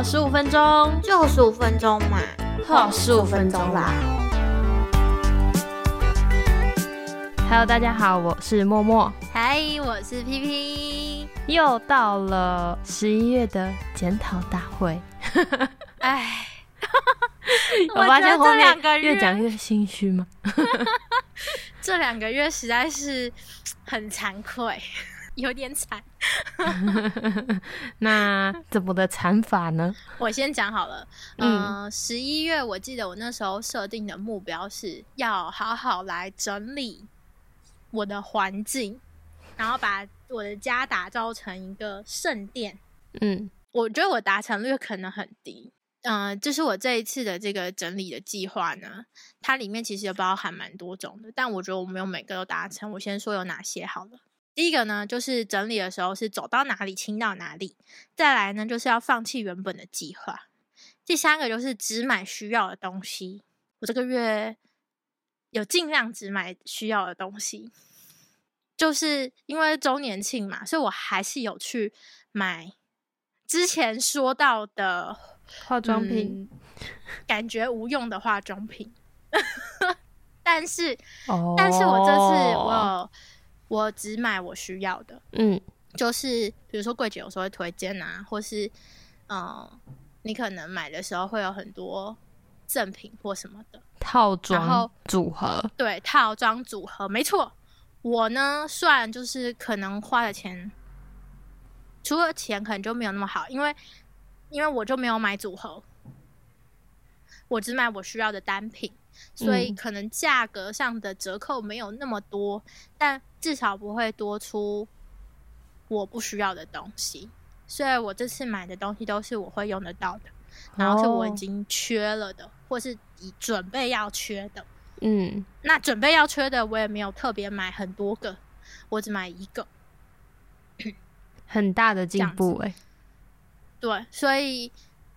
好十五分钟，就十五分钟嘛，好十五分钟啦。Hello，大家好，我是默默。嗨，我是 P P。又到了十一月的检讨大会。哎，我发现后两个月越讲越心虚吗？这两个月实在是很惭愧。有点惨，那怎么的惨法呢？我先讲好了。嗯，十一月我记得我那时候设定的目标是要好好来整理我的环境，然后把我的家打造成一个圣殿。嗯，我觉得我达成率可能很低。嗯，就是我这一次的这个整理的计划呢，它里面其实也包含蛮多种的，但我觉得我没有每个都达成。我先说有哪些好了。第一个呢，就是整理的时候是走到哪里清到哪里；再来呢，就是要放弃原本的计划；第三个就是只买需要的东西。我这个月有尽量只买需要的东西，就是因为周年庆嘛，所以我还是有去买之前说到的化妆品，感觉无用的化妆品。但是，但是我这次我有。我只买我需要的，嗯，就是比如说柜姐有时候会推荐啊，或是嗯，你可能买的时候会有很多赠品或什么的套装组合，对，套装组合，没错。我呢，虽然就是可能花的钱，除了钱可能就没有那么好，因为因为我就没有买组合，我只买我需要的单品。所以可能价格上的折扣没有那么多，但至少不会多出我不需要的东西。所以我这次买的东西都是我会用得到的，然后是我已经缺了的，或是已准备要缺的。嗯，那准备要缺的我也没有特别买很多个，我只买一个，很大的进步哎。对，所以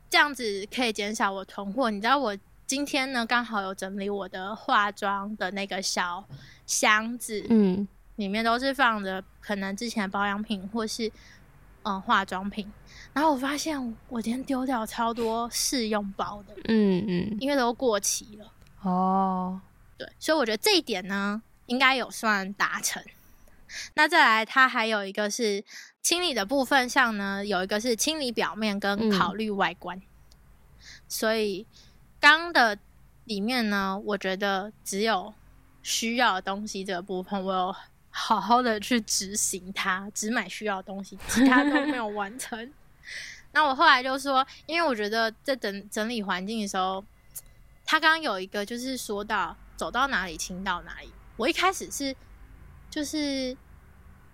这样子可以减少我囤货。你知道我。今天呢，刚好有整理我的化妆的那个小箱子，嗯，里面都是放着可能之前保养品或是嗯化妆品。然后我发现我今天丢掉超多试用包的，嗯嗯，因为都过期了。哦，对，所以我觉得这一点呢，应该有算达成。那再来，它还有一个是清理的部分上呢，有一个是清理表面跟考虑外观，所以。刚的里面呢，我觉得只有需要的东西这个部分，我有好好的去执行它，只买需要的东西，其他都没有完成。那我后来就说，因为我觉得在整整理环境的时候，他刚刚有一个就是说到走到哪里清到哪里。我一开始是就是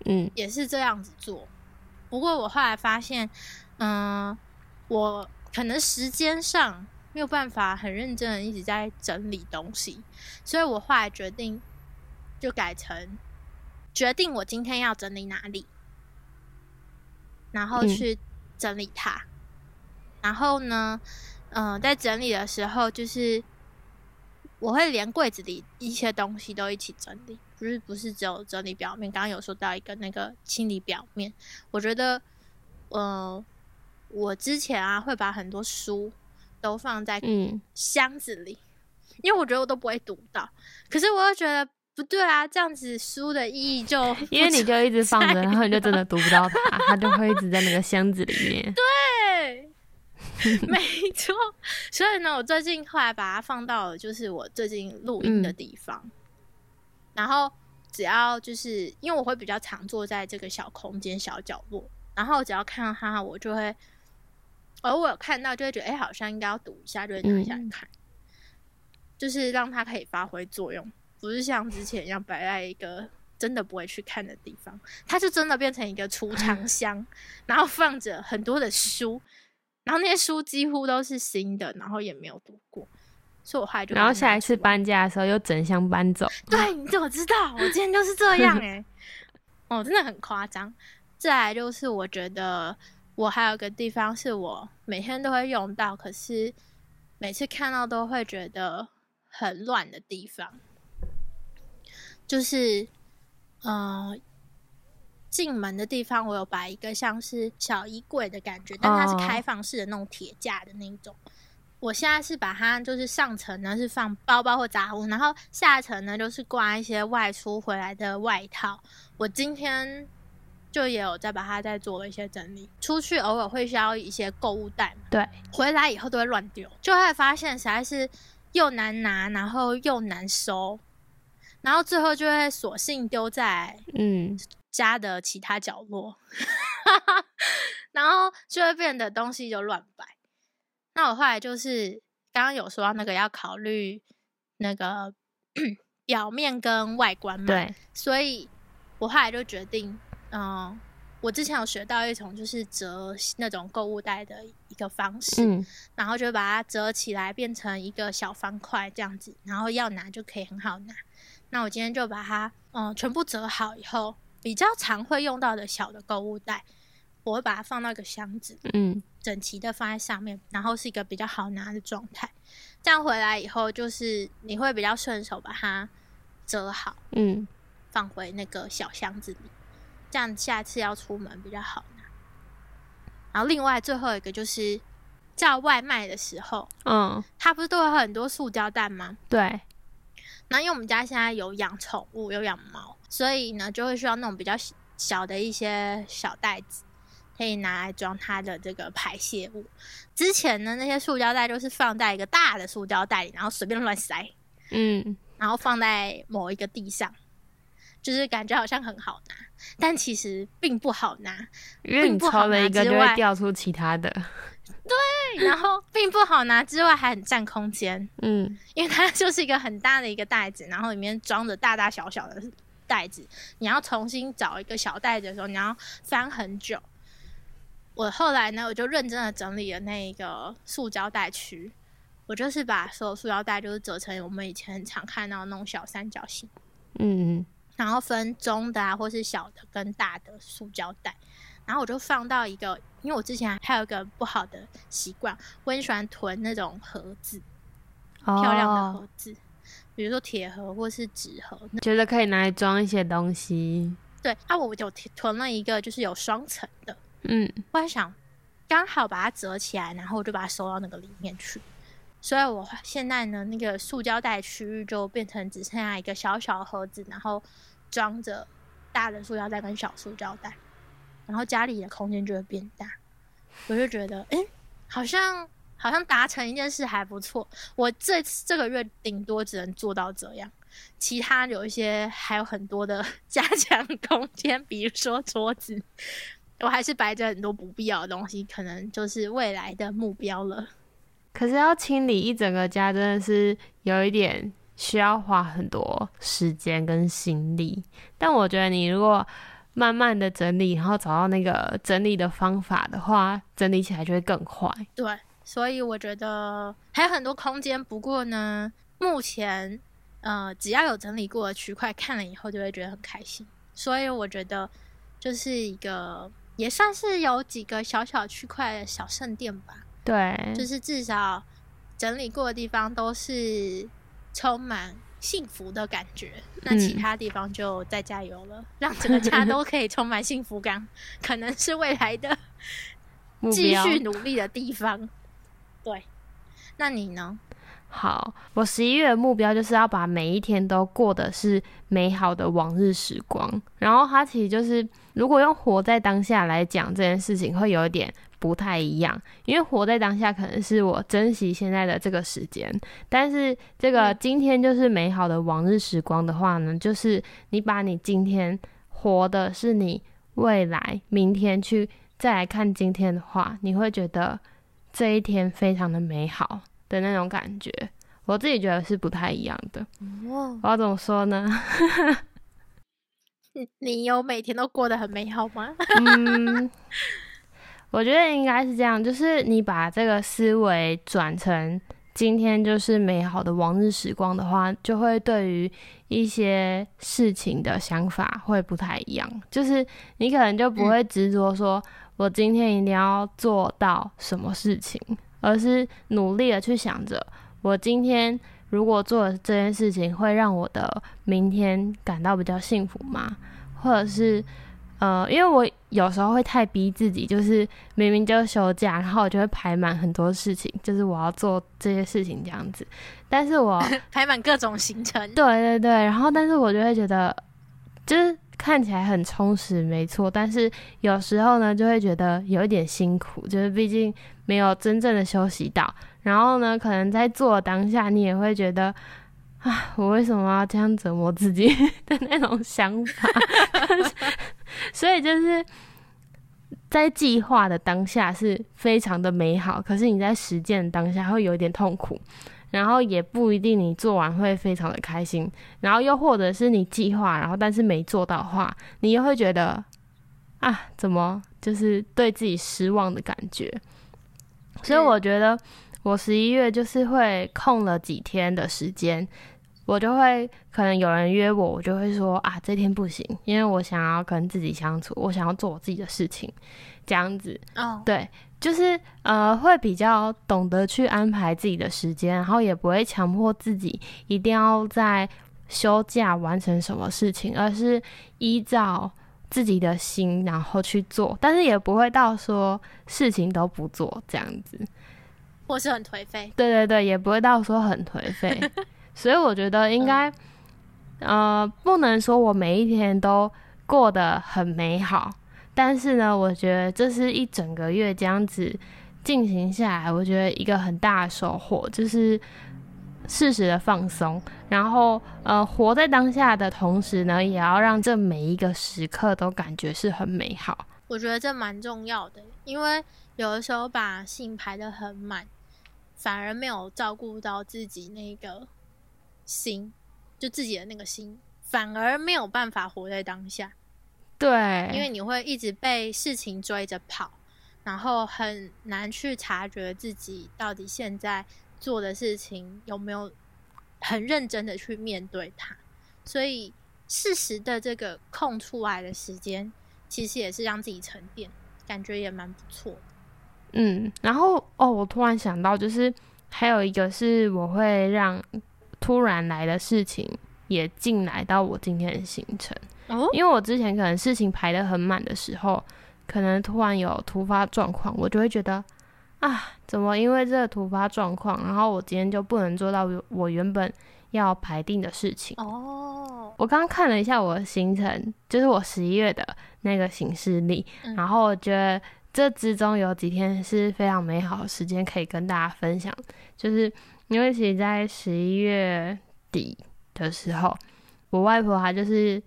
嗯也是这样子做，不过我后来发现，嗯，我可能时间上。没有办法很认真的一直在整理东西，所以我后来决定就改成决定我今天要整理哪里，然后去整理它。然后呢，嗯，在整理的时候，就是我会连柜子里一些东西都一起整理，不是不是只有整理表面。刚刚有说到一个那个清理表面，我觉得，嗯，我之前啊会把很多书。都放在箱子里，因为我觉得我都不会读到。可是我又觉得不对啊，这样子书的意义就 因为你就一直放着，然后你就真的读不到它，它就会一直在那个箱子里面。对，没错。所以呢，我最近后来把它放到了就是我最近录音的地方。然后只要就是因为我会比较常坐在这个小空间小角落，然后只要看到它，我就会。偶尔看到就会觉得，哎，好像应该要读一下，就会拿下来看，就是让它可以发挥作用，不是像之前一样摆在一个真的不会去看的地方，它就真的变成一个储藏箱，然后放着很多的书，然后那些书几乎都是新的，然后也没有读过，所以我后来就然后下一次搬家的时候又整箱搬走，对，你怎么知道？我今天就是这样哎，哦，真的很夸张。再来就是我觉得。我还有个地方是我每天都会用到，可是每次看到都会觉得很乱的地方，就是，嗯，进门的地方，我有摆一个像是小衣柜的感觉，但它是开放式的那种铁架的那种。我现在是把它就是上层呢是放包包或杂物，然后下层呢就是挂一些外出回来的外套。我今天就也有在把它再做了一些整理。出去偶尔会需要一些购物袋嘛，对，回来以后都会乱丢，就会发现实在是又难拿，然后又难收，然后最后就会索性丢在嗯家的其他角落，然后就会变得东西就乱摆。那我后来就是刚刚有说到那个要考虑那个 表面跟外观嘛，对，所以我后来就决定，嗯，我之前有学到一种就是折那种购物袋的一个方式，嗯，然后就把它折起来变成一个小方块这样子，然后要拿就可以很好拿。那我今天就把它嗯全部折好以后，比较常会用到的小的购物袋。我会把它放到一个箱子，嗯，整齐的放在上面，然后是一个比较好拿的状态。这样回来以后，就是你会比较顺手把它折好，嗯，放回那个小箱子里，这样下次要出门比较好拿。然后另外最后一个就是叫外卖的时候，嗯，它不是都有很多塑胶袋吗？对。那因为我们家现在有养宠物，有养猫，所以呢就会需要那种比较小的一些小袋子。可以拿来装它的这个排泄物。之前呢，那些塑胶袋都是放在一个大的塑胶袋里，然后随便乱塞，嗯，然后放在某一个地上，就是感觉好像很好拿，但其实并不好拿，并不好拿之外，掉出其他的，对，然后并不好拿之外，还很占空间，嗯，因为它就是一个很大的一个袋子，然后里面装着大大小小的袋子，你要重新找一个小袋子的时候，你要翻很久。我后来呢，我就认真的整理了那个塑胶袋区，我就是把所有塑胶袋就是折成我们以前很常看到那种小三角形，嗯，然后分中的啊或是小的跟大的塑胶袋，然后我就放到一个，因为我之前还有一个不好的习惯，我很喜欢囤那种盒子，漂亮的盒子，比如说铁盒或是纸盒，觉得可以拿来装一些东西。对，啊我就囤了一个，就是有双层的。嗯，我还想，刚好把它折起来，然后我就把它收到那个里面去。所以我现在呢，那个塑胶袋区域就变成只剩下一个小小盒子，然后装着大的塑料袋跟小塑胶袋，然后家里的空间就会变大。我就觉得，哎，好像好像达成一件事还不错。我这这个月顶多只能做到这样，其他有一些还有很多的 加强空间，比如说桌子。我还是摆着很多不必要的东西，可能就是未来的目标了。可是要清理一整个家，真的是有一点需要花很多时间跟心力。但我觉得你如果慢慢的整理，然后找到那个整理的方法的话，整理起来就会更快。对，所以我觉得还有很多空间。不过呢，目前呃，只要有整理过的区块，看了以后就会觉得很开心。所以我觉得就是一个。也算是有几个小小区块的小圣殿吧。对，就是至少整理过的地方都是充满幸福的感觉。那其他地方就再加油了，让整个家都可以充满幸福感，可能是未来的继续努力的地方。对，那你呢？好，我十一月的目标就是要把每一天都过的是美好的往日时光。然后它其实就是，如果用活在当下来讲这件事情，会有一点不太一样。因为活在当下可能是我珍惜现在的这个时间，但是这个今天就是美好的往日时光的话呢，就是你把你今天活的是你未来明天去再来看今天的话，你会觉得这一天非常的美好。的那种感觉，我自己觉得是不太一样的。我要怎么说呢？你 你有每天都过得很美好吗？嗯，我觉得应该是这样，就是你把这个思维转成今天就是美好的往日时光的话，就会对于一些事情的想法会不太一样。就是你可能就不会执着说，我今天一定要做到什么事情。而是努力的去想着，我今天如果做了这件事情，会让我的明天感到比较幸福吗？或者是，呃，因为我有时候会太逼自己，就是明明就休假，然后我就会排满很多事情，就是我要做这些事情这样子。但是我 排满各种行程，对对对，然后但是我就会觉得，就是看起来很充实，没错。但是有时候呢，就会觉得有一点辛苦，就是毕竟没有真正的休息到。然后呢，可能在做当下，你也会觉得。啊，我为什么要这样折磨自己 的那种想法？所以就是在计划的当下是非常的美好，可是你在实践当下会有一点痛苦，然后也不一定你做完会非常的开心，然后又或者是你计划，然后但是没做到的话，你又会觉得啊，怎么就是对自己失望的感觉？所以我觉得。我十一月就是会空了几天的时间，我就会可能有人约我，我就会说啊，这天不行，因为我想要跟自己相处，我想要做我自己的事情，这样子。哦，对，就是呃，会比较懂得去安排自己的时间，然后也不会强迫自己一定要在休假完成什么事情，而是依照自己的心然后去做，但是也不会到说事情都不做这样子。或是很颓废，对对对，也不会到说很颓废，所以我觉得应该，呃，不能说我每一天都过得很美好，但是呢，我觉得这是一整个月这样子进行下来，我觉得一个很大的收获就是适时的放松，然后呃，活在当下的同时呢，也要让这每一个时刻都感觉是很美好。我觉得这蛮重要的，因为有的时候把信排的很满。反而没有照顾到自己那个心，就自己的那个心，反而没有办法活在当下。对，因为你会一直被事情追着跑，然后很难去察觉自己到底现在做的事情有没有很认真的去面对它。所以适时的这个空出来的时间，其实也是让自己沉淀，感觉也蛮不错。嗯，然后哦，我突然想到，就是还有一个是我会让突然来的事情也进来到我今天的行程哦，因为我之前可能事情排的很满的时候，可能突然有突发状况，我就会觉得啊，怎么因为这个突发状况，然后我今天就不能做到我原本要排定的事情哦。我刚刚看了一下我的行程，就是我十一月的那个行事历，然后我觉得。这之中有几天是非常美好的时间，可以跟大家分享。就是因为其实，在十一月底的时候，我外婆她就是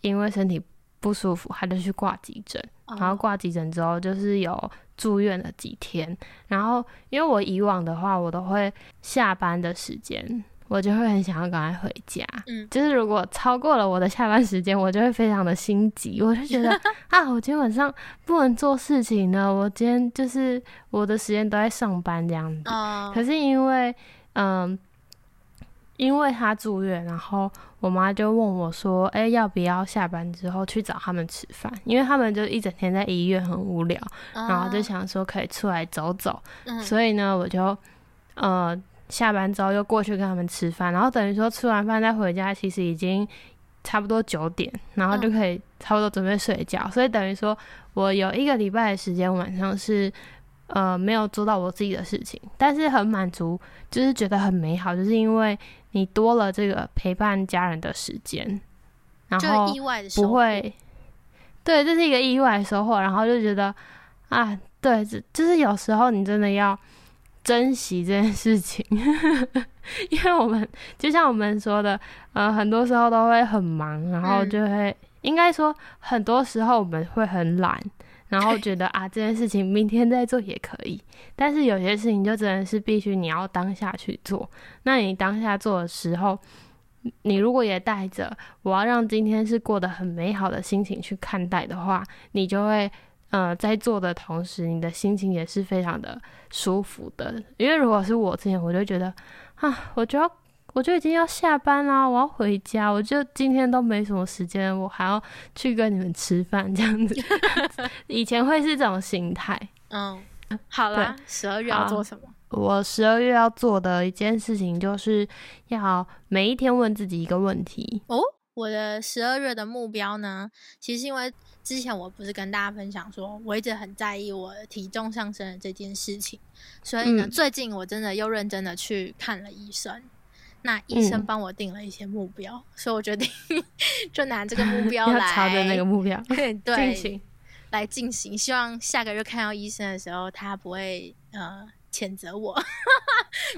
因为身体不舒服，她就去挂急诊。然后挂急诊之后，就是有住院了几天。然后因为我以往的话，我都会下班的时间。我就会很想要赶快回家，嗯，就是如果超过了我的下班时间，我就会非常的心急，我就觉得 啊，我今天晚上不能做事情呢，我今天就是我的时间都在上班这样子。可是因为，嗯，因为他住院，然后我妈就问我说，哎，要不要下班之后去找他们吃饭？因为他们就一整天在医院很无聊，然后就想说可以出来走走，所以呢，我就，呃。下班之后又过去跟他们吃饭，然后等于说吃完饭再回家，其实已经差不多九点，然后就可以差不多准备睡觉。所以等于说我有一个礼拜的时间晚上是呃没有做到我自己的事情，但是很满足，就是觉得很美好，就是因为你多了这个陪伴家人的时间，然后不会，对，这是一个意外收获，然后就觉得啊，对，就就是有时候你真的要。珍惜这件事情，因为我们就像我们说的，呃，很多时候都会很忙，然后就会应该说，很多时候我们会很懒，然后觉得啊，这件事情明天再做也可以。但是有些事情就真的是必须你要当下去做。那你当下做的时候，你如果也带着我要让今天是过得很美好的心情去看待的话，你就会。呃，在做的同时，你的心情也是非常的舒服的。因为如果是我之前，我就觉得啊，我就要，我就已经要下班啦，我要回家，我就今天都没什么时间，我还要去跟你们吃饭这样子。以前会是这种心态。嗯，好啦，十二月要做什么？我十二月要做的一件事情，就是要每一天问自己一个问题。哦，我的十二月的目标呢，其实因为。之前我不是跟大家分享说，我一直很在意我体重上升的这件事情，所以呢，最近我真的又认真的去看了医生。那医生帮我定了一些目标，所以我决定 就拿这个目 标来朝着那个目标 对来进行。希望下个月看到医生的时候，他不会呃谴责我，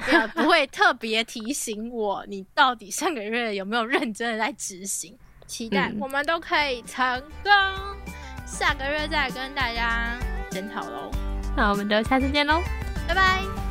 没有不会特别提醒我你到底上个月有没有认真的在执行。期待我们都可以成功，下个月再跟大家检讨喽。那我们就下次见喽，拜拜。